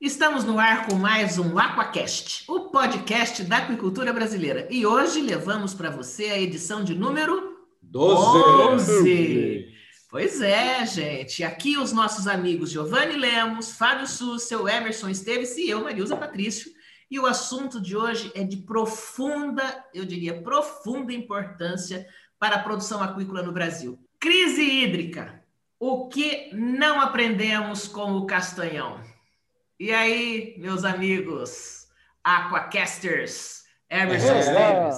Estamos no ar com mais um Aquacast, o podcast da aquicultura brasileira. E hoje levamos para você a edição de número 12. 12. Pois é, gente. Aqui os nossos amigos Giovanni Lemos, Fábio Sussel, Emerson Esteves e eu, Marilza Patrício. E o assunto de hoje é de profunda, eu diria, profunda importância para a produção aquícola no Brasil. Crise hídrica. O que não aprendemos com o Castanhão? E aí, meus amigos Aquacasters, Emerson é,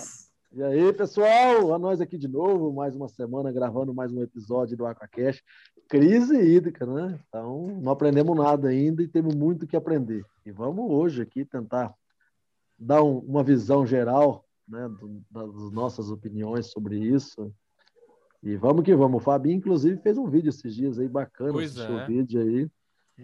E aí, pessoal, a nós aqui de novo, mais uma semana gravando mais um episódio do Aquacast. Crise hídrica, né? Então, não aprendemos nada ainda e temos muito que aprender. E vamos hoje aqui tentar dar um, uma visão geral né, do, das nossas opiniões sobre isso. E vamos que vamos. O Fabinho, inclusive, fez um vídeo esses dias aí bacana. Pois é. o vídeo aí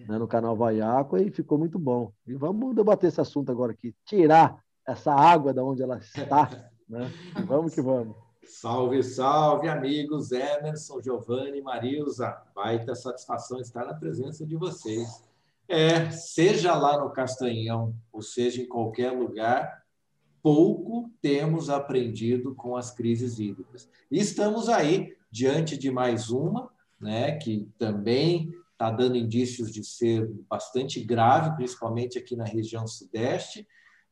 né, no canal Vaiaco e ficou muito bom. E vamos debater esse assunto agora aqui, tirar essa água da onde ela está, né? vamos que vamos. Salve, salve, amigos Emerson, Giovanni, Marilza. Baita satisfação estar na presença de vocês. É, seja lá no Castanhão, ou seja em qualquer lugar, pouco temos aprendido com as crises hídricas. E estamos aí diante de mais uma, né, que também está dando indícios de ser bastante grave, principalmente aqui na região sudeste,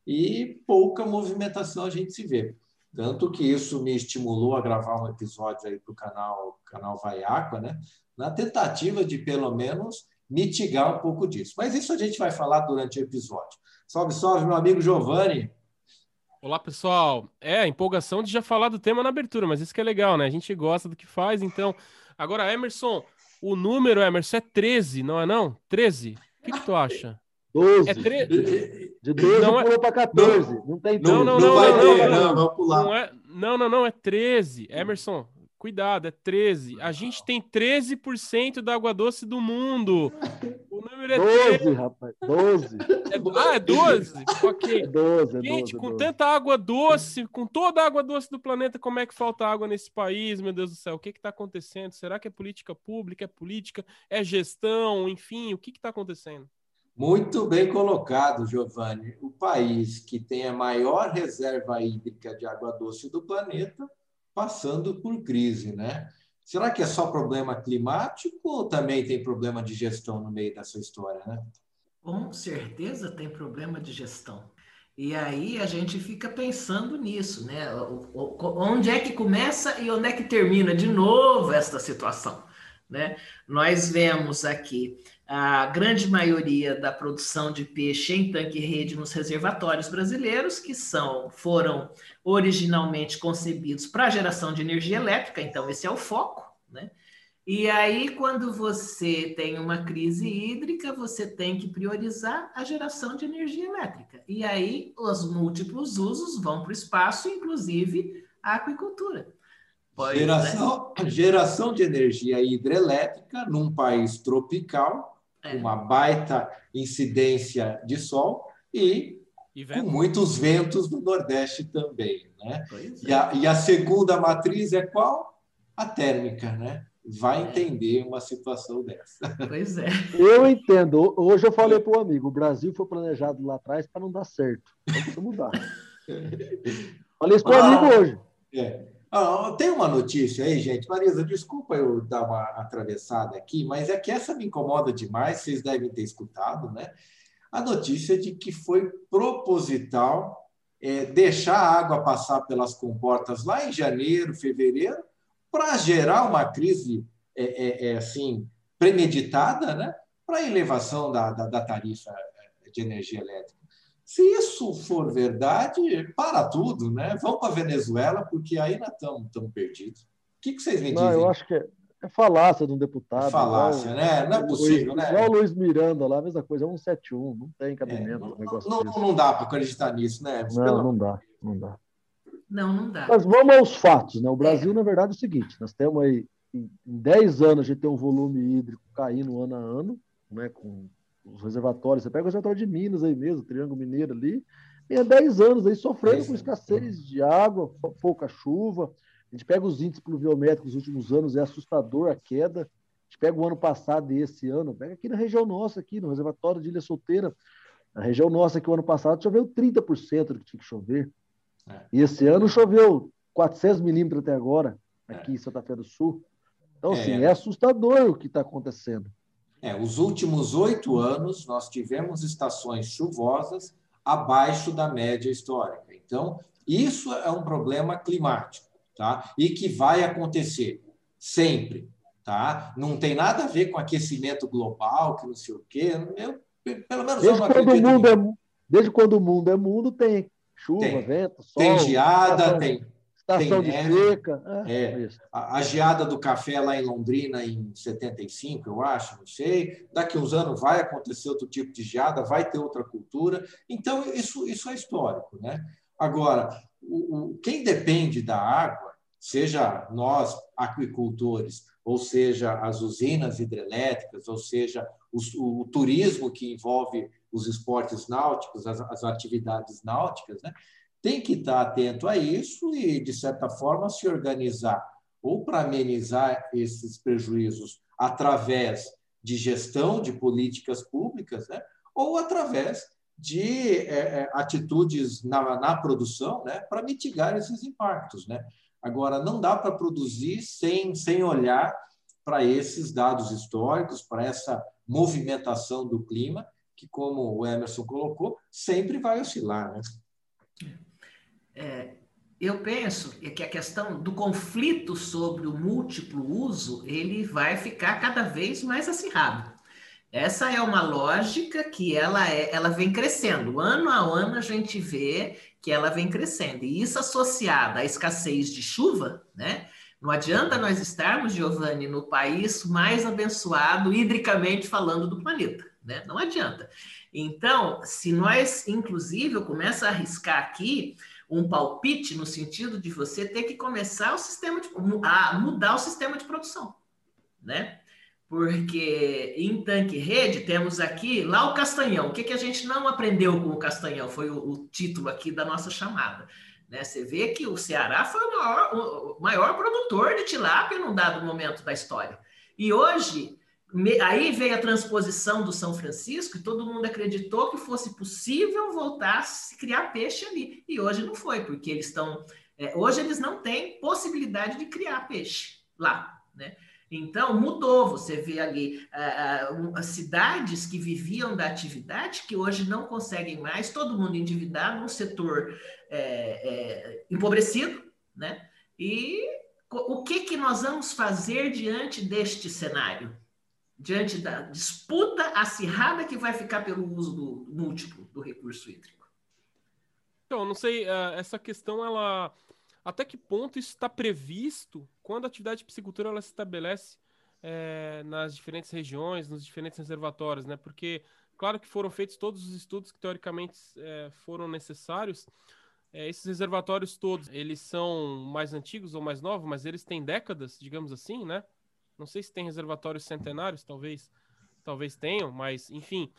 e pouca movimentação a gente se vê. Tanto que isso me estimulou a gravar um episódio aí para o canal, canal Vaiaca, né? na tentativa de, pelo menos, mitigar um pouco disso. Mas isso a gente vai falar durante o episódio. Salve, salve, meu amigo Giovanni. Olá, pessoal. É, a empolgação de já falar do tema na abertura, mas isso que é legal, né? A gente gosta do que faz, então. Agora, Emerson, o número, Emerson, é 13, não é não? 13? O que, que tu acha? 12. É 13. De 12 não pulou é... para 14. Não, não tem não, não, não, não, vai não, ter, não, não, pular. Não, é... não, não, não, é 13. Emerson, cuidado, é 13. A gente tem 13% da água doce do mundo. Número é 12, 13. rapaz. 12. É, ah, é 12? Ok. É 12, é gente, 12, com 12. tanta água doce, com toda a água doce do planeta, como é que falta água nesse país, meu Deus do céu? O que está acontecendo? Será que é política pública? É política? É gestão? Enfim, o que está acontecendo? Muito bem colocado, Giovanni. O país que tem a maior reserva hídrica de água doce do planeta, passando por crise, né? Será que é só problema climático ou também tem problema de gestão no meio dessa história, né? Com certeza tem problema de gestão. E aí a gente fica pensando nisso, né? Onde é que começa e onde é que termina de novo esta situação, né? Nós vemos aqui a grande maioria da produção de peixe em tanque-rede nos reservatórios brasileiros, que são foram originalmente concebidos para geração de energia elétrica, então esse é o foco, né? E aí, quando você tem uma crise hídrica, você tem que priorizar a geração de energia elétrica. E aí, os múltiplos usos vão para o espaço, inclusive a aquicultura. Pois geração, é. geração de energia hidrelétrica num país tropical é. uma baita incidência de sol e, e com muitos ventos do Nordeste também. Né? E, a, e a segunda matriz é qual? A térmica, né? vai é. entender uma situação dessa. Pois é. Eu entendo. Hoje eu falei para o amigo, o Brasil foi planejado lá atrás para não dar certo. Vamos mudar. falei isso para o ah, amigo hoje. É. Ah, tem uma notícia aí, gente. Marisa, desculpa eu dar uma atravessada aqui, mas é que essa me incomoda demais, vocês devem ter escutado, né? A notícia de que foi proposital é, deixar a água passar pelas comportas lá em janeiro, fevereiro, para gerar uma crise é, é, é assim premeditada, né? Para a elevação da, da, da tarifa de energia elétrica. Se isso for verdade, para tudo, né? Vamos para a Venezuela, porque aí nós estamos tão perdidos. O que, que vocês me dizem? Não, eu acho que é, é falácia de um deputado. É falácia, igual, né? Não é possível, Luiz, né? Igual o Luiz Miranda lá, a mesma coisa, é 171, não tem cabimento é, não, negócio não, não, dá para acreditar nisso, né? Não, não dá, não dá. Não, não dá. Mas vamos aos fatos, né? O Brasil, é. na verdade, é o seguinte, nós temos aí, em 10 anos, a gente tem um volume hídrico caindo ano a ano, né? Com os reservatórios, você pega o reservatório de Minas aí mesmo, Triângulo Mineiro ali, e há 10 anos aí sofrendo com escassez de água, pouca chuva. A gente pega os índices pluviométricos dos últimos anos, é assustador a queda. gente pega o ano passado e esse ano, pega aqui na região nossa, aqui no reservatório de Ilha Solteira, na região nossa aqui o ano passado choveu 30% do que tinha que chover. É. E esse ano choveu 400 milímetros até agora, aqui é. em Santa Fé do Sul. Então, assim, é, é assustador o que está acontecendo. É, os últimos oito anos nós tivemos estações chuvosas abaixo da média histórica. Então, isso é um problema climático, tá? E que vai acontecer sempre, tá? Não tem nada a ver com aquecimento global, que não sei o quê. Eu, pelo menos desde eu não. Quando o mundo é, desde quando o mundo é mundo, tem chuva, tem. vento, sol. Tem geada, tem Estação de seca. É, é. A, a, geada do café lá em Londrina em 75, eu acho, não sei. Daqui uns anos vai acontecer outro tipo de geada, vai ter outra cultura. Então, isso, isso é histórico. Né? Agora, o, o, quem depende da água, seja nós, aquicultores, ou seja, as usinas hidrelétricas, ou seja, o, o turismo que envolve os esportes náuticos, as, as atividades náuticas, né? Tem que estar atento a isso e, de certa forma, se organizar ou para amenizar esses prejuízos através de gestão de políticas públicas, né? ou através de é, é atitudes na, na produção né? para mitigar esses impactos. Né? Agora, não dá para produzir sem, sem olhar para esses dados históricos, para essa movimentação do clima, que, como o Emerson colocou, sempre vai oscilar. Né? É, eu penso que a questão do conflito sobre o múltiplo uso ele vai ficar cada vez mais acirrado. Essa é uma lógica que ela, é, ela vem crescendo. Ano a ano a gente vê que ela vem crescendo. E isso associado à escassez de chuva, né? Não adianta nós estarmos, Giovanni, no país mais abençoado, hidricamente falando, do planeta. Né? Não adianta. Então, se nós, inclusive, eu começo a arriscar aqui um palpite no sentido de você ter que começar o sistema de, a mudar o sistema de produção, né? Porque em tanque rede temos aqui lá o Castanhão. O que, que a gente não aprendeu com o Castanhão? Foi o, o título aqui da nossa chamada. Né? Você vê que o Ceará foi o maior, o maior produtor de tilápia num dado momento da história. E hoje Aí veio a transposição do São Francisco e todo mundo acreditou que fosse possível voltar a se criar peixe ali. E hoje não foi, porque eles estão. É, hoje eles não têm possibilidade de criar peixe lá, né? Então mudou. Você vê ali uh, cidades que viviam da atividade que hoje não conseguem mais, todo mundo endividado, um setor é, é, empobrecido, né? E o que, que nós vamos fazer diante deste cenário? Diante da disputa acirrada que vai ficar pelo uso do múltiplo do recurso hídrico? Então, não sei, uh, essa questão, ela até que ponto isso está previsto quando a atividade de piscicultura ela se estabelece é, nas diferentes regiões, nos diferentes reservatórios, né? Porque, claro que foram feitos todos os estudos que teoricamente é, foram necessários. É, esses reservatórios todos, eles são mais antigos ou mais novos, mas eles têm décadas, digamos assim, né? Não sei se tem reservatórios centenários, talvez, talvez tenham, mas enfim.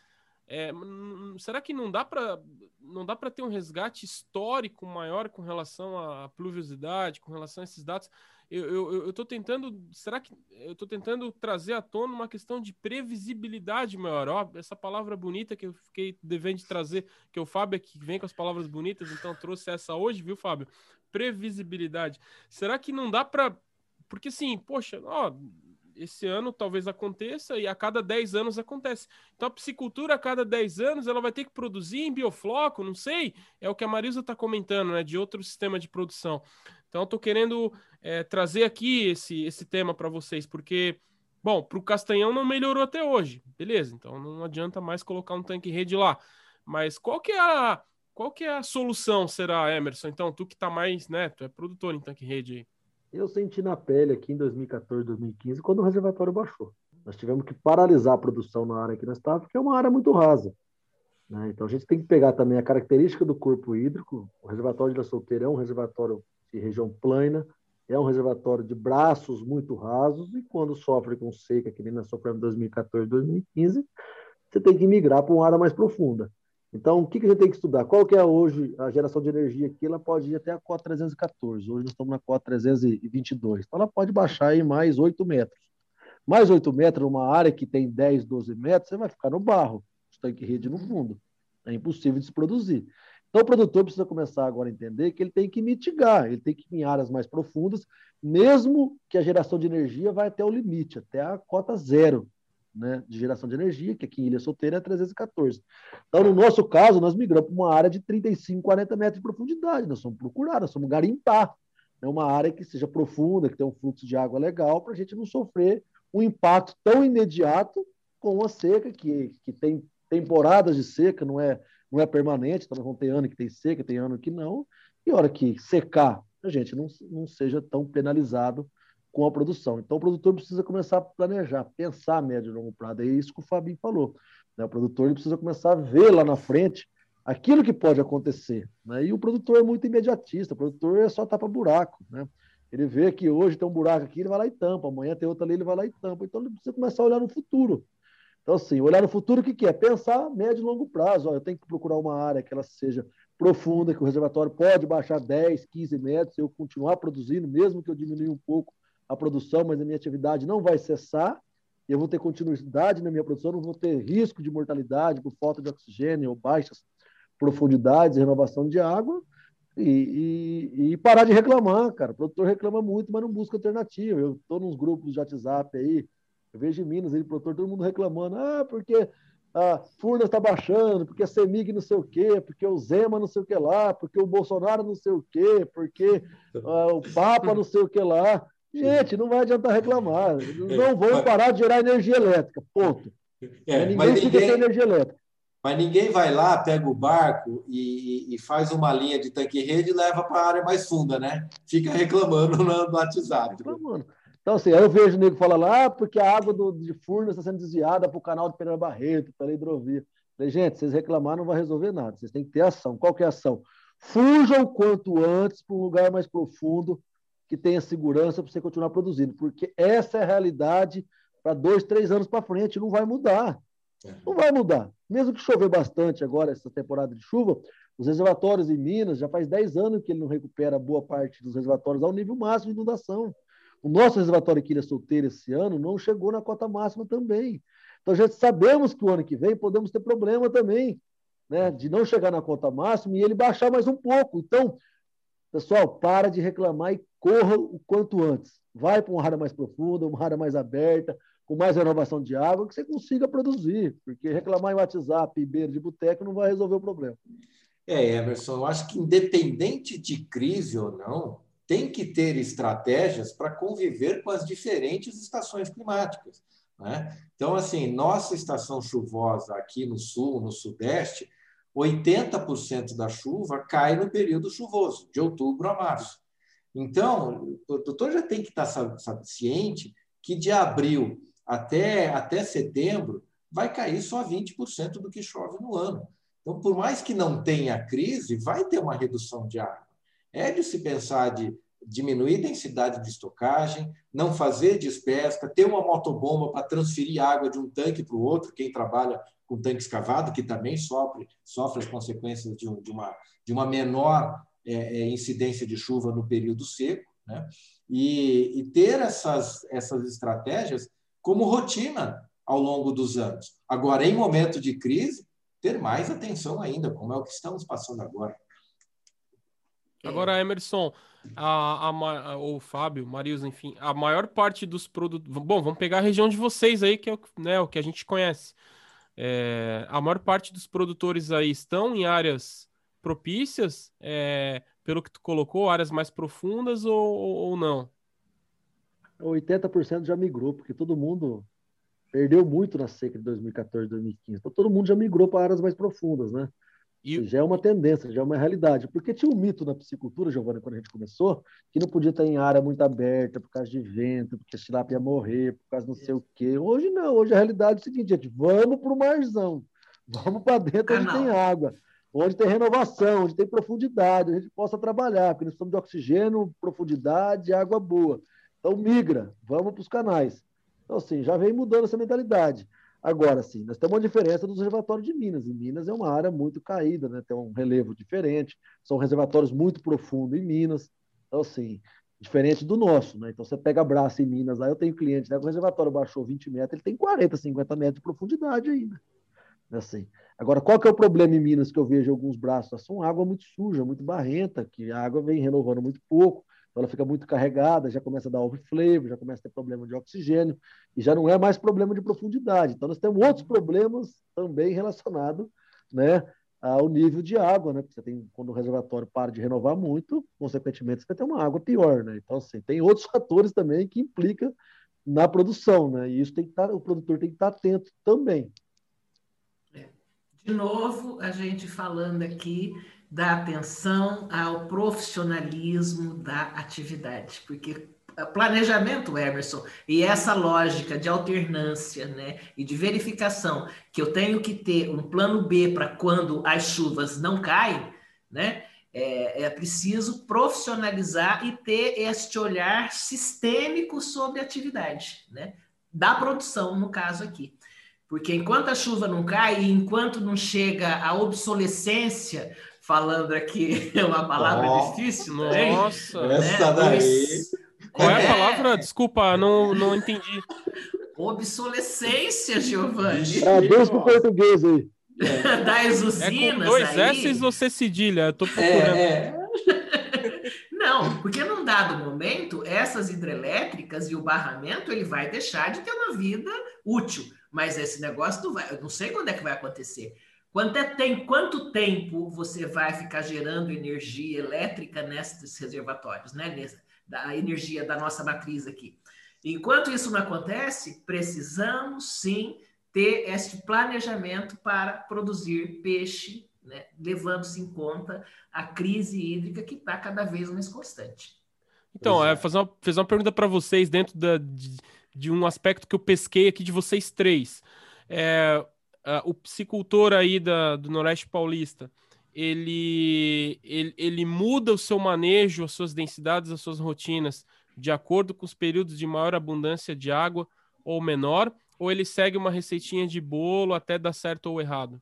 É, será que não dá para não dá para ter um resgate histórico maior com relação à pluviosidade, com relação a esses dados? Eu estou tentando, será que eu estou tentando trazer à tona uma questão de previsibilidade maior? Ó, essa palavra bonita que eu fiquei devendo de trazer, que o Fábio é que vem com as palavras bonitas, então trouxe essa hoje, viu, Fábio? Previsibilidade. Será que não dá para porque assim, poxa, ó, esse ano talvez aconteça e a cada 10 anos acontece. Então a piscicultura a cada 10 anos ela vai ter que produzir em biofloco, não sei, é o que a Marisa está comentando, né, de outro sistema de produção. Então tô querendo é, trazer aqui esse, esse tema para vocês, porque, bom, para o Castanhão não melhorou até hoje, beleza, então não adianta mais colocar um tanque rede lá. Mas qual que é a, qual que é a solução, será, Emerson? Então, tu que está mais, né, tu é produtor em tanque rede aí. Eu senti na pele aqui em 2014, 2015, quando o reservatório baixou. Nós tivemos que paralisar a produção na área que nós estávamos, porque é uma área muito rasa. Né? Então a gente tem que pegar também a característica do corpo hídrico. O reservatório de La Solteira é um reservatório de região plana, é um reservatório de braços muito rasos, e quando sofre com seca, que nem nós sofremos em 2014, 2015, você tem que migrar para uma área mais profunda. Então, o que, que a gente tem que estudar? Qual que é hoje a geração de energia aqui? Ela pode ir até a cota 314. Hoje nós estamos na cota 322. Então, ela pode baixar aí mais 8 metros. Mais 8 metros numa área que tem 10, 12 metros, você vai ficar no barro, tanque rede no fundo. É impossível de se produzir. Então, o produtor precisa começar agora a entender que ele tem que mitigar, ele tem que ir em áreas mais profundas, mesmo que a geração de energia vai até o limite, até a cota zero né, de geração de energia, que aqui em Ilha Solteira é 314. Então, no nosso caso, nós migramos para uma área de 35, 40 metros de profundidade. Nós somos procurar, nós somos garimpar. É uma área que seja profunda, que tenha um fluxo de água legal, para a gente não sofrer um impacto tão imediato com a seca, que, que tem temporadas de seca, não é, não é permanente, então vamos ter ano que tem seca, tem ano que não, e hora que secar, a gente não, não seja tão penalizado com a produção. Então, o produtor precisa começar a planejar, pensar a médio e longo prazo. É isso que o Fabinho falou. Né? O produtor precisa começar a ver lá na frente aquilo que pode acontecer. Né? E o produtor é muito imediatista, o produtor é só tapa buraco. Né? Ele vê que hoje tem um buraco aqui, ele vai lá e tampa, amanhã tem outro ali, ele vai lá e tampa. Então, ele precisa começar a olhar no futuro. Então, assim, olhar no futuro, o que, que é? Pensar médio e longo prazo. Ó, eu tenho que procurar uma área que ela seja profunda, que o reservatório pode baixar 10, 15 metros, eu continuar produzindo, mesmo que eu diminua um pouco a produção, mas a minha atividade não vai cessar, eu vou ter continuidade na minha produção, não vou ter risco de mortalidade por falta de oxigênio ou baixas profundidades, renovação de água, e, e, e, parar de reclamar, cara. O produtor reclama muito, mas não busca alternativa. Eu estou nos grupos de WhatsApp aí, eu vejo em Minas, aí, produtor, todo mundo reclamando, ah, porque a Furnas está baixando, porque a Semig não sei o quê, porque o Zema não sei o que lá, porque o Bolsonaro não sei o quê, porque uh, o Papa não sei o que lá. Gente, não vai adiantar reclamar. Não vão parar de gerar energia elétrica. Ponto. É, ninguém, ninguém fica sem energia elétrica. Mas ninguém vai lá, pega o barco e, e faz uma linha de tanque-rede e leva para a área mais funda, né? Fica reclamando no, WhatsApp. Reclamando. Então, assim, aí eu vejo o nego falar lá, ah, porque a água do, de Furnas está sendo desviada para o canal de Pereira Barreto, pela hidrovia. Falei, gente, vocês reclamar não vai resolver nada. Vocês têm que ter ação. Qual que é a ação? Fujam quanto antes para um lugar mais profundo, que tenha segurança para você continuar produzindo, porque essa é a realidade para dois, três anos para frente, não vai mudar. Não vai mudar. Mesmo que chover bastante agora, essa temporada de chuva, os reservatórios em Minas, já faz 10 anos que ele não recupera boa parte dos reservatórios ao nível máximo de inundação. O nosso reservatório aqui Ilha Solteira esse ano não chegou na cota máxima também. Então, já sabemos que o ano que vem podemos ter problema também, né, de não chegar na cota máxima e ele baixar mais um pouco. Então, pessoal, para de reclamar e corra o quanto antes. Vai para uma área mais profunda, uma área mais aberta, com mais renovação de água, que você consiga produzir, porque reclamar em WhatsApp e beira de boteco não vai resolver o problema. É, Emerson, eu acho que independente de crise ou não, tem que ter estratégias para conviver com as diferentes estações climáticas. Né? Então, assim, nossa estação chuvosa aqui no sul, no sudeste, 80% da chuva cai no período chuvoso, de outubro a março. Então, o doutor já tem que estar ciente que de abril até, até setembro vai cair só 20% do que chove no ano. Então, por mais que não tenha crise, vai ter uma redução de água. É de se pensar de diminuir a densidade de estocagem, não fazer despesca, ter uma motobomba para transferir água de um tanque para o outro, quem trabalha com tanque escavado, que também sofre, sofre as consequências de, de uma, de uma menor é, é, incidência de chuva no período seco, né? e, e ter essas, essas estratégias como rotina ao longo dos anos. Agora, em momento de crise, ter mais atenção ainda, como é o que estamos passando agora. Agora, Emerson, a, a, a, o Fábio, Marius, enfim, a maior parte dos produtos. Bom, vamos pegar a região de vocês aí, que é o, né, o que a gente conhece. É, a maior parte dos produtores aí estão em áreas propícias, é, pelo que tu colocou, áreas mais profundas ou, ou não? 80% já migrou, porque todo mundo perdeu muito na seca de 2014, 2015. Então todo mundo já migrou para áreas mais profundas, né? E... Já é uma tendência, já é uma realidade. Porque tinha um mito na piscicultura, Giovanni, quando a gente começou, que não podia estar em área muito aberta por causa de vento, porque a tilápia ia morrer, por causa não sei o quê. Hoje não, hoje a realidade é o seguinte, gente, vamos para o marzão, vamos para dentro onde tem água onde tem renovação, onde tem profundidade, a gente possa trabalhar, porque nós precisamos de oxigênio, profundidade, água boa. Então, migra, vamos para os canais. Então, assim, já vem mudando essa mentalidade. Agora, sim, nós temos uma diferença dos reservatórios de Minas. Em Minas é uma área muito caída, né? tem um relevo diferente, são reservatórios muito profundos em Minas. Então, assim, Diferente do nosso, né? Então você pega braço em Minas, lá eu tenho cliente, né? O reservatório baixou 20 metros, ele tem 40, 50 metros de profundidade ainda. Assim. Agora, qual que é o problema em Minas que eu vejo alguns braços? São água muito suja, muito barrenta, que a água vem renovando muito pouco, então ela fica muito carregada, já começa a dar overflow, já começa a ter problema de oxigênio, e já não é mais problema de profundidade. Então, nós temos outros problemas também relacionados né, ao nível de água, né? Porque você tem, quando o reservatório para de renovar muito, consequentemente, você vai ter uma água pior, né? Então, assim, tem outros fatores também que implicam na produção, né? E isso tem que estar, o produtor tem que estar atento também. De novo, a gente falando aqui da atenção ao profissionalismo da atividade, porque planejamento, Emerson, e essa lógica de alternância né, e de verificação que eu tenho que ter um plano B para quando as chuvas não caem, né, é, é, preciso profissionalizar e ter este olhar sistêmico sobre a atividade, né, da produção, no caso aqui. Porque enquanto a chuva não cai e enquanto não chega a obsolescência, falando aqui é uma palavra oh, difícil, nossa, né? essa daí. Qual é a palavra? Desculpa, não, não entendi. Obsolescência, Giovanni. Traduz para o português aí. Das usinas. É com dois aí... S ou C cedilha? Estou procurando. É, é. Não, porque num dado momento, essas hidrelétricas e o barramento ele vai deixar de ter uma vida útil. Mas esse negócio não vai, eu não sei quando é que vai acontecer. Quanto, é, tem, quanto tempo você vai ficar gerando energia elétrica nesses reservatórios, né? Nessa, da energia da nossa matriz aqui. Enquanto isso não acontece, precisamos sim ter este planejamento para produzir peixe, né? levando-se em conta a crise hídrica que está cada vez mais constante. Então, é, fazer, uma, fazer uma pergunta para vocês dentro da, de, de um aspecto que eu pesquei aqui de vocês três. É, uh, o psicultor aí da, do Noroeste Paulista, ele, ele, ele muda o seu manejo, as suas densidades, as suas rotinas, de acordo com os períodos de maior abundância de água ou menor, ou ele segue uma receitinha de bolo até dar certo ou errado?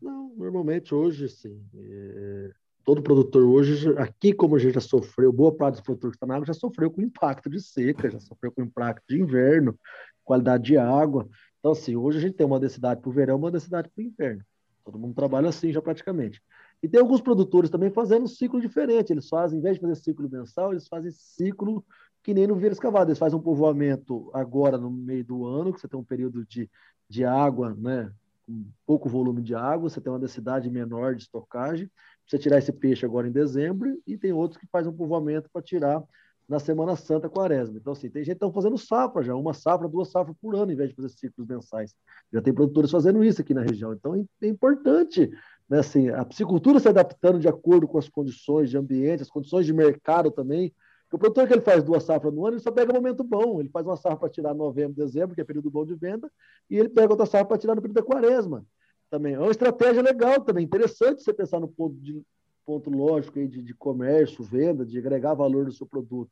Não, normalmente hoje sim. É todo produtor hoje, aqui como a gente já sofreu, boa parte dos produtores que estão na água já sofreu com impacto de seca, já sofreu com impacto de inverno, qualidade de água. Então, assim, hoje a gente tem uma densidade para o verão, uma densidade para o inverno. Todo mundo trabalha assim já praticamente. E tem alguns produtores também fazendo um ciclo diferente. Eles fazem, em vez de fazer ciclo mensal, eles fazem ciclo que nem no Vieira Escavado. Eles fazem um povoamento agora no meio do ano, que você tem um período de, de água, né? Com pouco volume de água, você tem uma densidade menor de estocagem você tirar esse peixe agora em dezembro, e tem outros que fazem um povoamento para tirar na Semana Santa Quaresma. Então, assim, tem gente que está fazendo safra já, uma safra, duas safras por ano, em vez de fazer ciclos mensais. Já tem produtores fazendo isso aqui na região. Então, é, é importante né, assim, a piscicultura se adaptando de acordo com as condições de ambiente, as condições de mercado também. O produtor que ele faz duas safras no ano, ele só pega momento bom. Ele faz uma safra para tirar novembro, dezembro, que é período bom de venda, e ele pega outra safra para tirar no período da quaresma também. É uma estratégia legal também, interessante você pensar no ponto, de, ponto lógico aí de, de comércio, venda, de agregar valor no seu produto.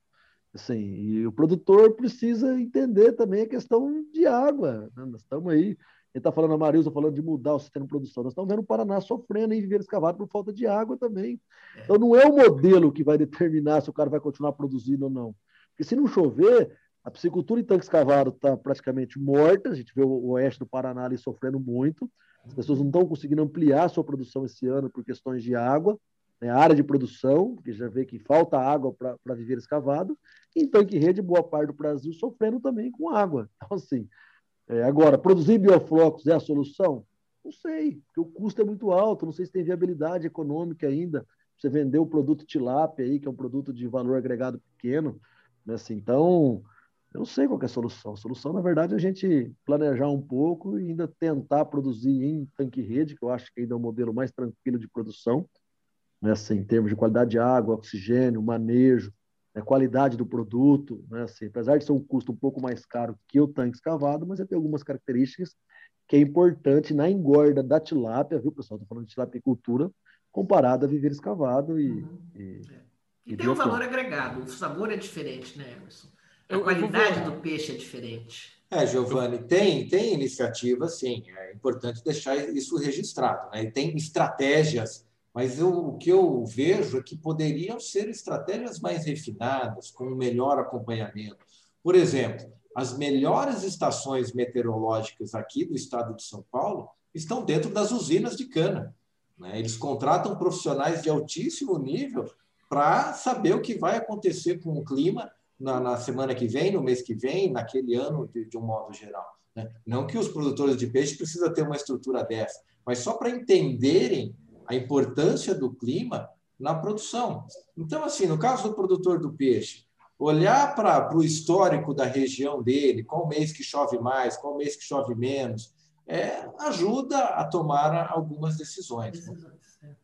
Assim, e o produtor precisa entender também a questão de água. Né? Nós estamos aí, ele está falando, a Marilza falando de mudar o sistema de produção. Nós estamos vendo o Paraná sofrendo em viver escavado por falta de água também. É. Então, não é o modelo que vai determinar se o cara vai continuar produzindo ou não. Porque se não chover, a piscicultura em tanque escavado está praticamente morta. A gente vê o oeste do Paraná ali sofrendo muito. As pessoas não estão conseguindo ampliar a sua produção esse ano por questões de água, né, área de produção, porque já vê que falta água para viver escavado, e em tanque rede, boa parte do Brasil sofrendo também com água. Então, assim, é, agora, produzir bioflocos é a solução? Não sei, porque o custo é muito alto, não sei se tem viabilidade econômica ainda. Você vender o produto tilápia aí, que é um produto de valor agregado pequeno, né? assim, então eu não sei qual é a solução. A solução, na verdade, é a gente planejar um pouco e ainda tentar produzir em tanque-rede, que eu acho que ainda é o modelo mais tranquilo de produção? Assim, em termos de qualidade de água, oxigênio, manejo, né? qualidade do produto. Né? Assim, apesar de ser um custo um pouco mais caro que o tanque escavado, mas ele tem algumas características que é importante na engorda da tilápia, viu, pessoal? Estou falando de tilapicultura, comparada a viver escavado e. Uhum. E, é. e, e tem um valor agregado, o sabor é diferente, né, Emerson? A qualidade do peixe é diferente. É, Giovanni, tem, tem iniciativa, sim. É importante deixar isso registrado. Né? E tem estratégias Mas eu, o que eu vejo é que poderiam ser estratégias mais refinadas, com um melhor acompanhamento. Por exemplo, as melhores estações meteorológicas aqui do estado de São Paulo estão dentro das usinas de cana. Né? Eles contratam profissionais de altíssimo nível para saber o que vai acontecer com o clima na, na, semana que vem, no mês que vem, naquele ano, de, de um modo geral. Né? Não que os produtores de peixe precisam ter uma estrutura dessa, mas só para entenderem a importância do clima na produção. Então, assim, no caso do produtor do peixe, olhar para o histórico da região dele, qual mês que chove mais, qual mês que chove menos, é, ajuda a tomar algumas decisões. Né?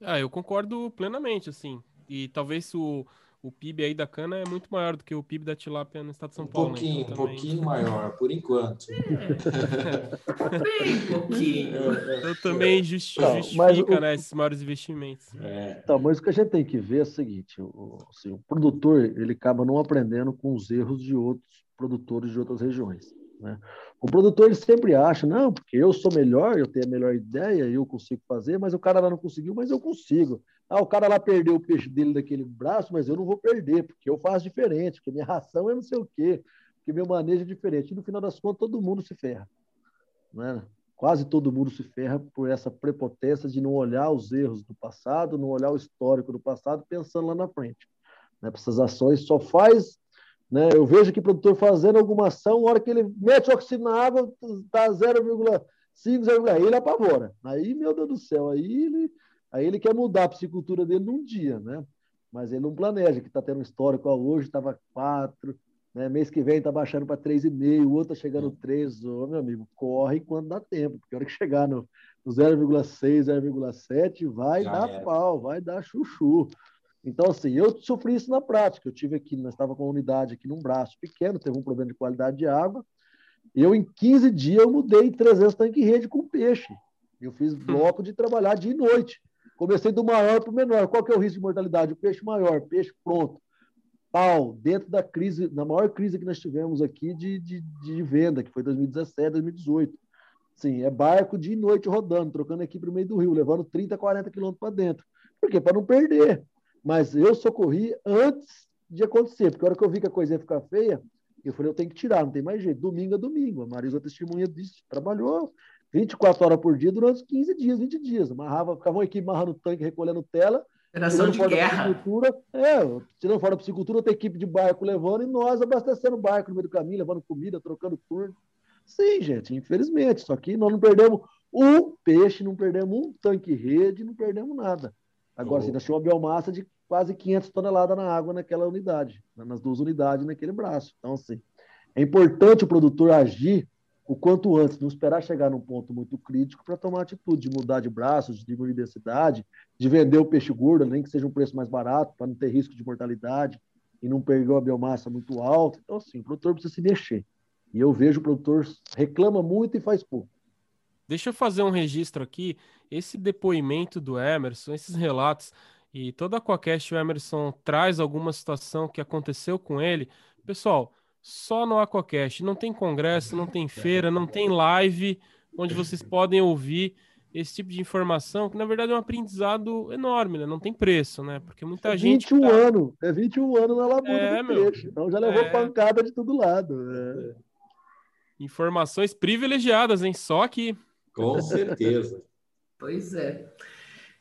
Ah, eu concordo plenamente, assim. E talvez o, o PIB aí da cana é muito maior do que o PIB da tilápia no estado de São Paulo. Um pouquinho, né? então, também... um pouquinho maior, por enquanto. É. Bem pouquinho. Então também justi Não, justifica o... né, esses maiores investimentos. É. Então, mas o que a gente tem que ver é o seguinte: o, assim, o produtor ele acaba não aprendendo com os erros de outros produtores de outras regiões. Né? O produtor ele sempre acha, não, porque eu sou melhor, eu tenho a melhor ideia, eu consigo fazer, mas o cara lá não conseguiu, mas eu consigo. Ah, o cara lá perdeu o peixe dele daquele braço, mas eu não vou perder, porque eu faço diferente, porque minha ração é não sei o quê, porque meu manejo é diferente. E no final das contas, todo mundo se ferra. Né? Quase todo mundo se ferra por essa prepotência de não olhar os erros do passado, não olhar o histórico do passado, pensando lá na frente. Né? Essas ações só faz. Né? Eu vejo que o produtor fazendo alguma ação, na hora que ele mete o oxigênio na água, está 0,5, 0,1, ele apavora. Aí, meu Deus do céu, aí ele Aí ele quer mudar a psicultura dele num dia, né? Mas ele não planeja, que está tendo um histórico, ó, hoje estava 4, né? mês que vem está baixando para 3,5, o outro está chegando 3. Ô, meu amigo, corre quando dá tempo, porque a hora que chegar no, no 0,6, 0,7, vai Já dar era. pau, vai dar chuchu. Então, assim, eu sofri isso na prática. Eu tive aqui, nós estava com uma unidade aqui num braço pequeno, teve um problema de qualidade de água. Eu, em 15 dias, eu mudei 300 tanques rede com peixe. Eu fiz hum. bloco de trabalhar dia e noite. Comecei do maior para o menor. Qual que é o risco de mortalidade? O peixe maior, peixe pronto. Pau, dentro da crise, na maior crise que nós tivemos aqui de, de, de venda, que foi 2017, 2018. Sim, é barco de noite rodando, trocando aqui para o meio do rio, levando 30, 40 quilômetros para dentro. Por quê? Para não perder. Mas eu socorri antes de acontecer, porque a hora que eu vi que a coisa ia ficar feia, eu falei, eu tenho que tirar, não tem mais jeito. Domingo é domingo. A Marisa testemunha disso, trabalhou 24 horas por dia durante 15 dias, 20 dias. Amarrava, ficava uma equipe amarrando tanque, recolhendo tela. Operação de guerra. É, tirando fora da piscicultura, outra equipe de barco levando e nós abastecendo o barco no meio do caminho, levando comida, trocando turno. Sim, gente, infelizmente. Só que nós não perdemos um peixe, não perdemos um tanque rede, não perdemos nada. Agora, oh. sim, nós tínhamos uma biomassa de quase 500 toneladas na água naquela unidade, nas duas unidades naquele braço. Então, assim, é importante o produtor agir o quanto antes, não esperar chegar num ponto muito crítico para tomar atitude de mudar de braço, de diminuir densidade, de vender o peixe gordo, nem que seja um preço mais barato, para não ter risco de mortalidade e não perder a biomassa muito alta. Então, assim, o produtor precisa se mexer. E eu vejo o produtor reclama muito e faz pouco. Deixa eu fazer um registro aqui. Esse depoimento do Emerson, esses relatos, e toda a Quacast o Emerson traz alguma situação que aconteceu com ele. Pessoal, só no Aquacast. Não tem congresso, não tem feira, não tem live onde vocês podem ouvir esse tipo de informação, que na verdade é um aprendizado enorme, né? Não tem preço, né? Porque muita é gente. 21 tá... anos, é 21 anos na labuta é, do peixe. Então já levou é... pancada de todo lado. É. Informações privilegiadas, hein? Só aqui. Com certeza. pois é.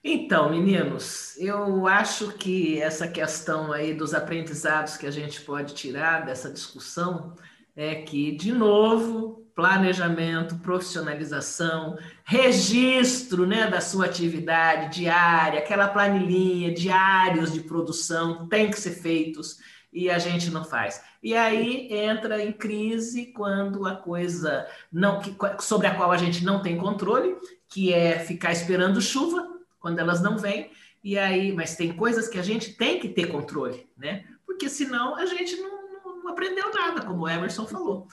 Então, meninos, eu acho que essa questão aí dos aprendizados que a gente pode tirar dessa discussão é que, de novo, planejamento, profissionalização, registro né, da sua atividade diária, aquela planilhinha, diários de produção tem que ser feitos e a gente não faz. E aí entra em crise quando a coisa não que, sobre a qual a gente não tem controle, que é ficar esperando chuva quando elas não vêm. E aí, mas tem coisas que a gente tem que ter controle, né? Porque senão a gente não, não aprendeu nada, como o Emerson falou.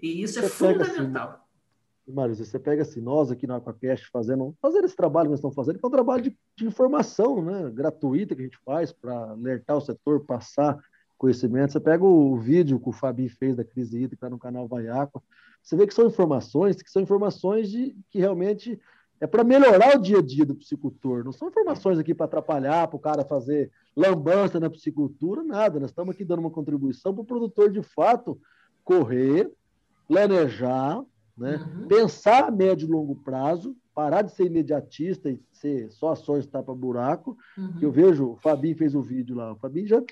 E isso é você assim, fundamental. Assim, Mário, você pega assim, nós aqui na Aquacast fazendo, fazendo esse trabalho que nós estamos fazendo, que é um trabalho de, de informação, né? Gratuita que a gente faz para alertar o setor, passar conhecimento. Você pega o vídeo que o Fabi fez da crise hídrica no canal Vaiaco, você vê que são informações que são informações de que realmente é para melhorar o dia a dia do piscicultor. Não são informações aqui para atrapalhar, para o cara fazer lambança na piscicultura, nada. Nós estamos aqui dando uma contribuição para o produtor, de fato, correr, planejar, né? Uhum. pensar a médio e longo prazo, parar de ser imediatista e ser só ações tapa-buraco. Uhum. Eu vejo, o Fabinho fez o um vídeo lá. O Fabinho já,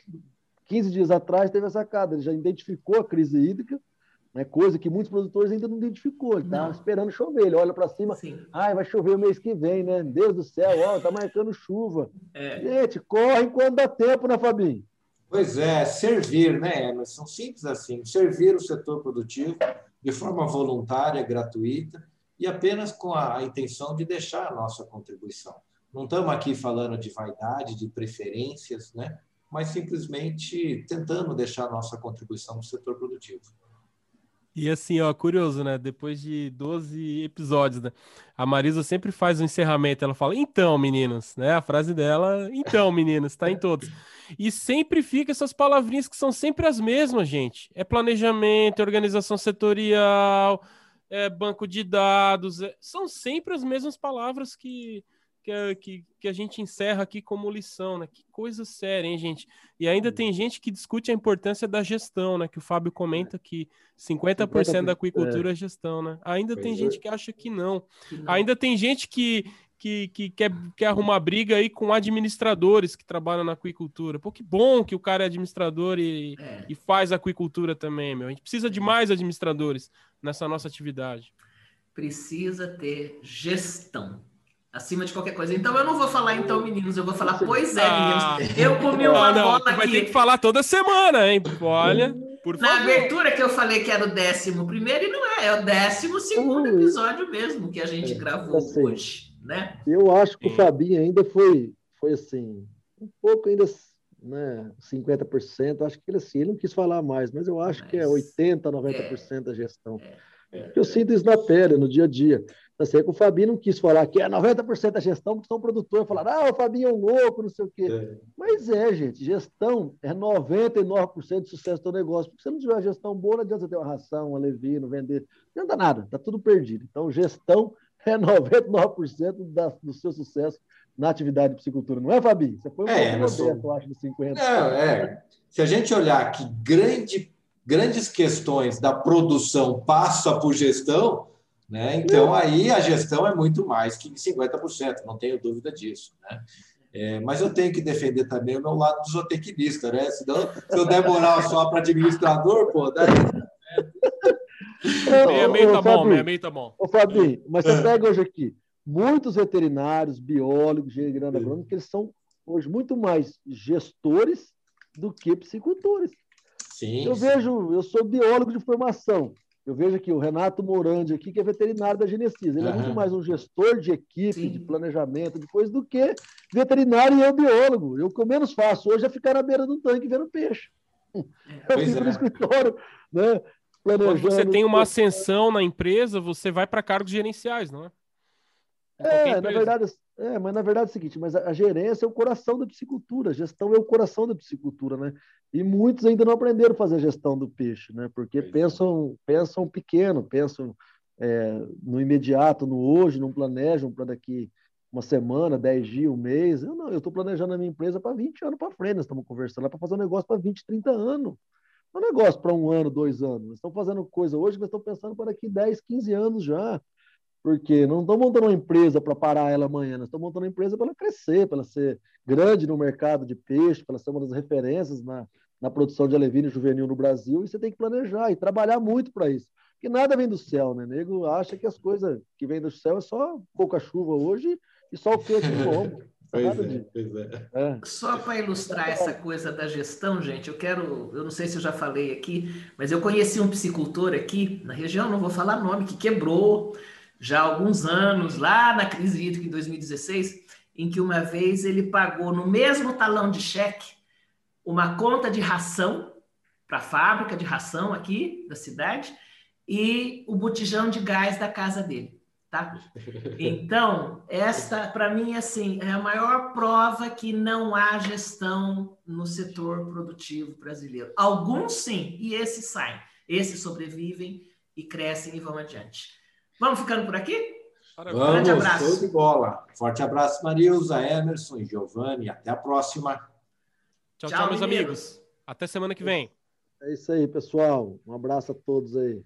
15 dias atrás, teve essa sacada, ele já identificou a crise hídrica, né? coisa que muitos produtores ainda não identificou. Ele está esperando chover, ele olha para cima, Sim. ai, vai chover o mês que vem, né? Deus do céu, ó, tá marcando chuva. É. Gente, corre enquanto dá tempo, né, Fabinho? Pois é, servir, né, Emerson? Simples assim, servir o setor produtivo de forma voluntária, gratuita e apenas com a, a intenção de deixar a nossa contribuição. Não estamos aqui falando de vaidade, de preferências, né? mas simplesmente tentando deixar a nossa contribuição no setor produtivo. E assim, ó, curioso, né? Depois de 12 episódios, né? A Marisa sempre faz um encerramento. Ela fala, então, meninos, né? A frase dela, então, meninos, tá em todos. E sempre fica essas palavrinhas que são sempre as mesmas, gente. É planejamento, é organização setorial, é banco de dados. É... São sempre as mesmas palavras que, que, que, que a gente encerra aqui como lição, né? Que coisa séria, hein, gente? E ainda tem gente que discute a importância da gestão, né? Que o Fábio comenta que 50%, 50% da aquicultura é. é gestão, né? Ainda pois tem é. gente que acha que não. que não. Ainda tem gente que, que, que quer, quer arrumar briga aí com administradores que trabalham na aquicultura. Pô, que bom que o cara é administrador e, é. e faz aquicultura também, meu. A gente precisa de mais administradores nessa nossa atividade. Precisa ter gestão acima de qualquer coisa. Então eu não vou falar então, meninos, eu vou falar, pois é, ah, meninos. Eu comi uma não, bola aqui. Vai ter que falar toda semana, hein? Olha, por Na abertura que eu falei que era o décimo primeiro, e não é, é o décimo segundo episódio mesmo que a gente é, gravou assim, hoje, né? Eu acho que o Fabinho ainda foi, foi assim, um pouco ainda, né, 50%, acho que ele assim, ele não quis falar mais, mas eu acho mas, que é 80%, 90% é, da gestão. É, é, eu sinto isso na pele, no dia a dia. Eu sei que o Fabinho não quis falar que é 90% da gestão, porque são produtor falar, ah, o Fabinho é um louco, não sei o quê. É. Mas é, gente, gestão é 99% de sucesso do negócio. Porque se não tiver uma gestão boa, não adianta você ter uma ração, uma levino, vender. Não adianta nada, tá tudo perdido. Então, gestão é 99% da, do seu sucesso na atividade de psicultura, não é, Fabinho? Você foi um é, pouco sou... eu acho, dos 50%. Não, é. Se a gente olhar que grande, grandes questões da produção passam por gestão, né? Então, aí a gestão é muito mais que 50%, não tenho dúvida disso. Né? É, mas eu tenho que defender também o meu lado do zootecnista, né? Senão, se eu der moral só para administrador, pô, daí... Meia meio tá bom, meia meio tá bom. Ô, Fabinho, mas você pega hoje aqui, muitos veterinários, biólogos, engenheiros agrônomos, que eles são hoje muito mais gestores do que psicultores. Sim, eu sim. vejo, eu sou biólogo de formação. Eu vejo aqui o Renato Morandi aqui, que é veterinário da Genesis. Ele uhum. é muito mais um gestor de equipe, Sim. de planejamento, de coisa, do que veterinário e eu biólogo. Eu, o que eu menos faço hoje é ficar na beira do tanque vendo peixe. É. Eu fico é. no escritório, né? Quando você tem uma ascensão na empresa, você vai para cargos gerenciais, não é? É, na verdade, é, mas na verdade é o seguinte, mas a, a, gerência é o coração da piscicultura, a gestão é o coração da piscicultura, né? E muitos ainda não aprenderam a fazer a gestão do peixe, né? Porque pois pensam, é. pensam pequeno, pensam é, no imediato, no hoje, não planejam para daqui uma semana, dez dias, um mês. Eu não, eu estou planejando a minha empresa para 20 anos para frente, nós estamos conversando lá para fazer um negócio para 20, 30 anos. Não é um negócio para um ano, dois anos. Nós estamos fazendo coisa hoje, nós estamos pensando para daqui 10, 15 anos já. Porque não estamos montando uma empresa para parar ela amanhã, nós estamos montando uma empresa para ela crescer, para ela ser grande no mercado de peixe, para ela ser uma das referências na, na produção de alevino juvenil no Brasil, e você tem que planejar e trabalhar muito para isso. Porque nada vem do céu, né? O nego acha que as coisas que vêm do céu é só pouca chuva hoje e só o quente no ombro. Pois é, pois é. É. Só para ilustrar essa coisa da gestão, gente, eu quero, eu não sei se eu já falei aqui, mas eu conheci um psicultor aqui na região, não vou falar nome, que quebrou, já há alguns anos, lá na crise hídrica em 2016, em que uma vez ele pagou no mesmo talão de cheque uma conta de ração para a fábrica de ração aqui da cidade e o botijão de gás da casa dele, tá? Então, esta para mim assim, é a maior prova que não há gestão no setor produtivo brasileiro. Alguns sim, e esses saem. Esses sobrevivem e crescem e vão adiante. Vamos ficando por aqui? Parabéns. Grande Vamos, abraço. show de bola. Forte abraço, Marilza, Emerson e Giovanni. Até a próxima. Tchau, tchau, Tchau, meus amigos. Até semana que vem. É isso aí, pessoal. Um abraço a todos aí.